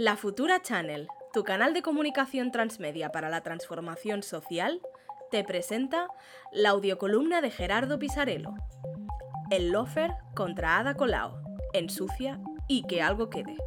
La Futura Channel, tu canal de comunicación transmedia para la transformación social, te presenta la audiocolumna de Gerardo Pisarello. El lofer contra Ada Colau, ensucia y que algo quede.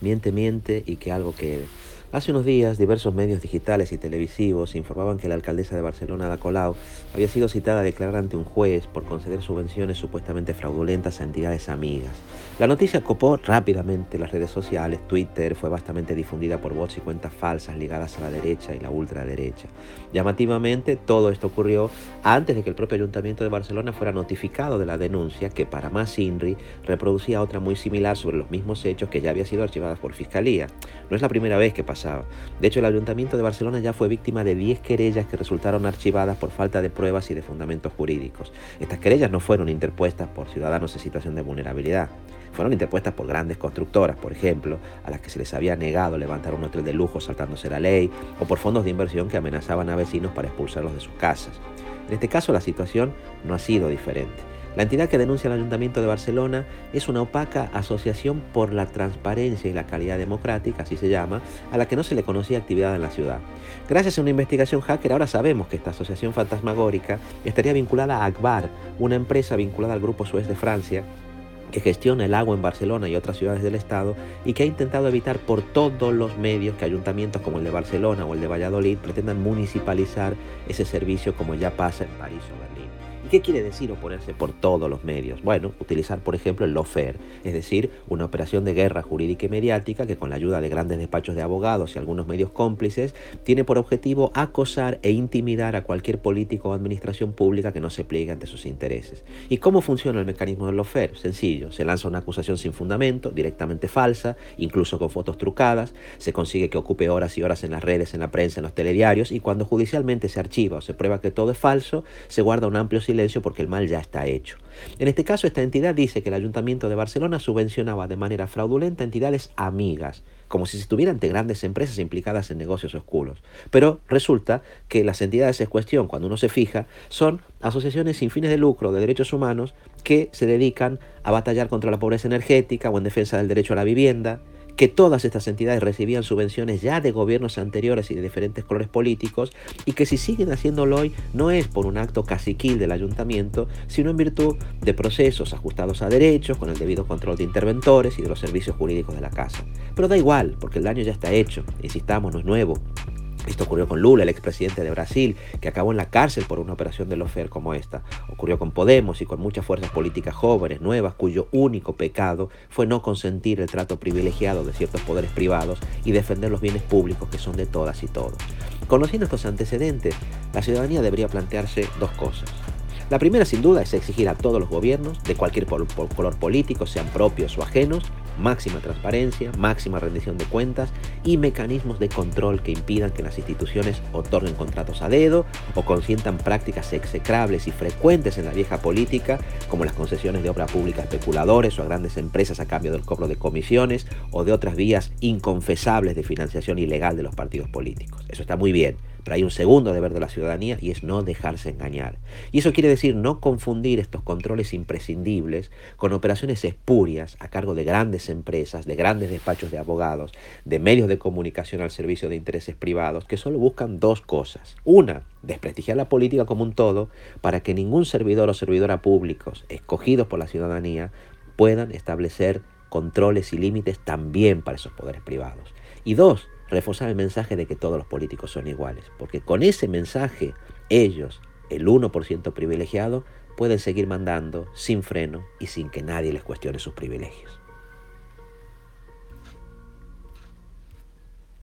Miente, miente y que algo quede. Hace unos días, diversos medios digitales y televisivos informaban que la alcaldesa de Barcelona, Ada Colau, había sido citada a declarar ante un juez por conceder subvenciones supuestamente fraudulentas a entidades amigas. La noticia copó rápidamente las redes sociales, Twitter fue bastante difundida por bots y cuentas falsas ligadas a la derecha y la ultraderecha. Llamativamente, todo esto ocurrió antes de que el propio Ayuntamiento de Barcelona fuera notificado de la denuncia que, para más INRI, reproducía otra muy similar sobre los mismos hechos que ya había sido archivada por Fiscalía. No es la primera vez que pasa de hecho, el Ayuntamiento de Barcelona ya fue víctima de 10 querellas que resultaron archivadas por falta de pruebas y de fundamentos jurídicos. Estas querellas no fueron interpuestas por ciudadanos en situación de vulnerabilidad. Fueron interpuestas por grandes constructoras, por ejemplo, a las que se les había negado levantar un hotel de lujo saltándose la ley, o por fondos de inversión que amenazaban a vecinos para expulsarlos de sus casas. En este caso la situación no ha sido diferente. La entidad que denuncia al Ayuntamiento de Barcelona es una opaca asociación por la transparencia y la calidad democrática, así se llama, a la que no se le conocía actividad en la ciudad. Gracias a una investigación hacker ahora sabemos que esta asociación fantasmagórica estaría vinculada a Akbar, una empresa vinculada al Grupo Suez de Francia, que gestiona el agua en Barcelona y otras ciudades del Estado y que ha intentado evitar por todos los medios que ayuntamientos como el de Barcelona o el de Valladolid pretendan municipalizar ese servicio como ya pasa en París o Berlín. ¿Y qué quiere decir oponerse por todos los medios? Bueno, utilizar, por ejemplo, el lawfare, es decir, una operación de guerra jurídica y mediática que con la ayuda de grandes despachos de abogados y algunos medios cómplices tiene por objetivo acosar e intimidar a cualquier político o administración pública que no se pliegue ante sus intereses. ¿Y cómo funciona el mecanismo del lawfare? Sencillo, se lanza una acusación sin fundamento, directamente falsa, incluso con fotos trucadas, se consigue que ocupe horas y horas en las redes, en la prensa, en los telediarios y cuando judicialmente se archiva o se prueba que todo es falso, se guarda un amplio silencio porque el mal ya está hecho. En este caso, esta entidad dice que el Ayuntamiento de Barcelona subvencionaba de manera fraudulenta entidades amigas, como si se estuviera ante grandes empresas implicadas en negocios oscuros. Pero resulta que las entidades en cuestión, cuando uno se fija, son asociaciones sin fines de lucro de derechos humanos que se dedican a batallar contra la pobreza energética o en defensa del derecho a la vivienda, que todas estas entidades recibían subvenciones ya de gobiernos anteriores y de diferentes colores políticos y que si siguen haciéndolo hoy no es por un acto caciquil del ayuntamiento, sino en virtud de procesos ajustados a derechos, con el debido control de interventores y de los servicios jurídicos de la casa. Pero da igual, porque el daño ya está hecho, insistamos, no es nuevo. Esto ocurrió con Lula, el expresidente de Brasil, que acabó en la cárcel por una operación de lofer como esta. Ocurrió con Podemos y con muchas fuerzas políticas jóvenes, nuevas, cuyo único pecado fue no consentir el trato privilegiado de ciertos poderes privados y defender los bienes públicos que son de todas y todos. Conociendo estos antecedentes, la ciudadanía debería plantearse dos cosas. La primera, sin duda, es exigir a todos los gobiernos, de cualquier color político, sean propios o ajenos, máxima transparencia, máxima rendición de cuentas y mecanismos de control que impidan que las instituciones otorguen contratos a dedo o consientan prácticas execrables y frecuentes en la vieja política, como las concesiones de obra pública a especuladores o a grandes empresas a cambio del cobro de comisiones o de otras vías inconfesables de financiación ilegal de los partidos políticos. Eso está muy bien pero hay un segundo deber de la ciudadanía y es no dejarse engañar. Y eso quiere decir no confundir estos controles imprescindibles con operaciones espurias a cargo de grandes empresas, de grandes despachos de abogados, de medios de comunicación al servicio de intereses privados, que solo buscan dos cosas. Una, desprestigiar la política como un todo para que ningún servidor o servidora públicos escogidos por la ciudadanía puedan establecer controles y límites también para esos poderes privados. Y dos, reforzar el mensaje de que todos los políticos son iguales, porque con ese mensaje ellos, el 1% privilegiado, pueden seguir mandando sin freno y sin que nadie les cuestione sus privilegios.